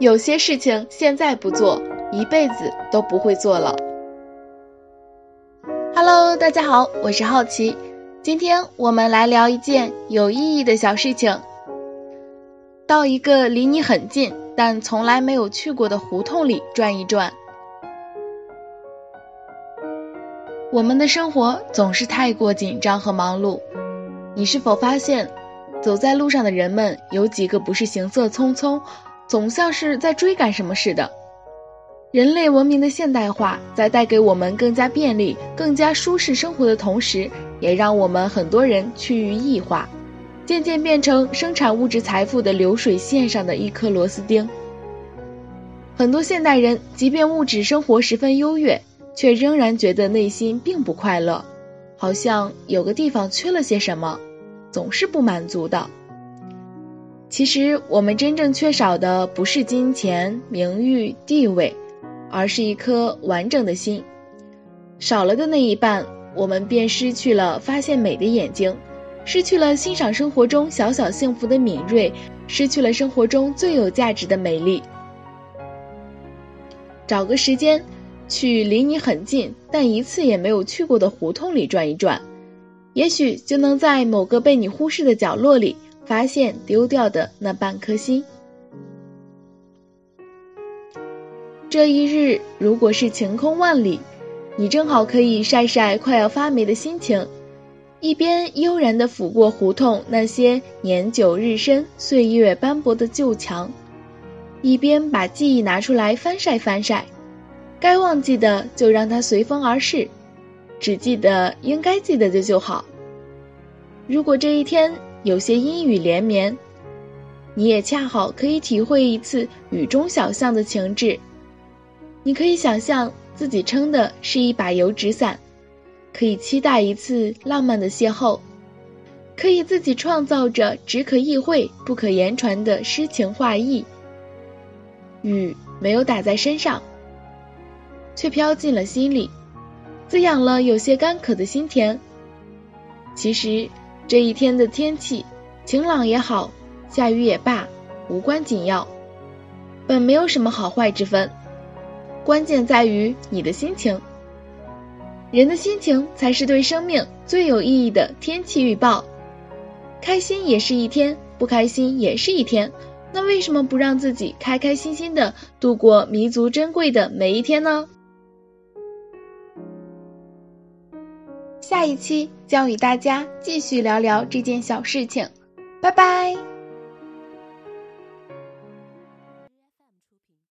有些事情现在不做，一辈子都不会做了。Hello，大家好，我是好奇，今天我们来聊一件有意义的小事情。到一个离你很近但从来没有去过的胡同里转一转。我们的生活总是太过紧张和忙碌，你是否发现，走在路上的人们有几个不是行色匆匆？总像是在追赶什么似的。人类文明的现代化，在带给我们更加便利、更加舒适生活的同时，也让我们很多人趋于异化，渐渐变成生产物质财富的流水线上的一颗螺丝钉。很多现代人，即便物质生活十分优越，却仍然觉得内心并不快乐，好像有个地方缺了些什么，总是不满足的。其实我们真正缺少的不是金钱、名誉、地位，而是一颗完整的心。少了的那一半，我们便失去了发现美的眼睛，失去了欣赏生活中小小幸福的敏锐，失去了生活中最有价值的美丽。找个时间，去离你很近但一次也没有去过的胡同里转一转，也许就能在某个被你忽视的角落里。发现丢掉的那半颗心。这一日，如果是晴空万里，你正好可以晒晒快要发霉的心情，一边悠然地抚过胡同那些年久日深、岁月斑驳的旧墙，一边把记忆拿出来翻晒翻晒。该忘记的就让它随风而逝，只记得应该记得的就好。如果这一天，有些阴雨连绵，你也恰好可以体会一次雨中小巷的情致。你可以想象自己撑的是一把油纸伞，可以期待一次浪漫的邂逅，可以自己创造着只可意会不可言传的诗情画意。雨没有打在身上，却飘进了心里，滋养了有些干渴的心田。其实。这一天的天气，晴朗也好，下雨也罢，无关紧要，本没有什么好坏之分，关键在于你的心情。人的心情才是对生命最有意义的天气预报。开心也是一天，不开心也是一天，那为什么不让自己开开心心的度过弥足珍贵的每一天呢？下一期将与大家继续聊聊这件小事情，拜拜。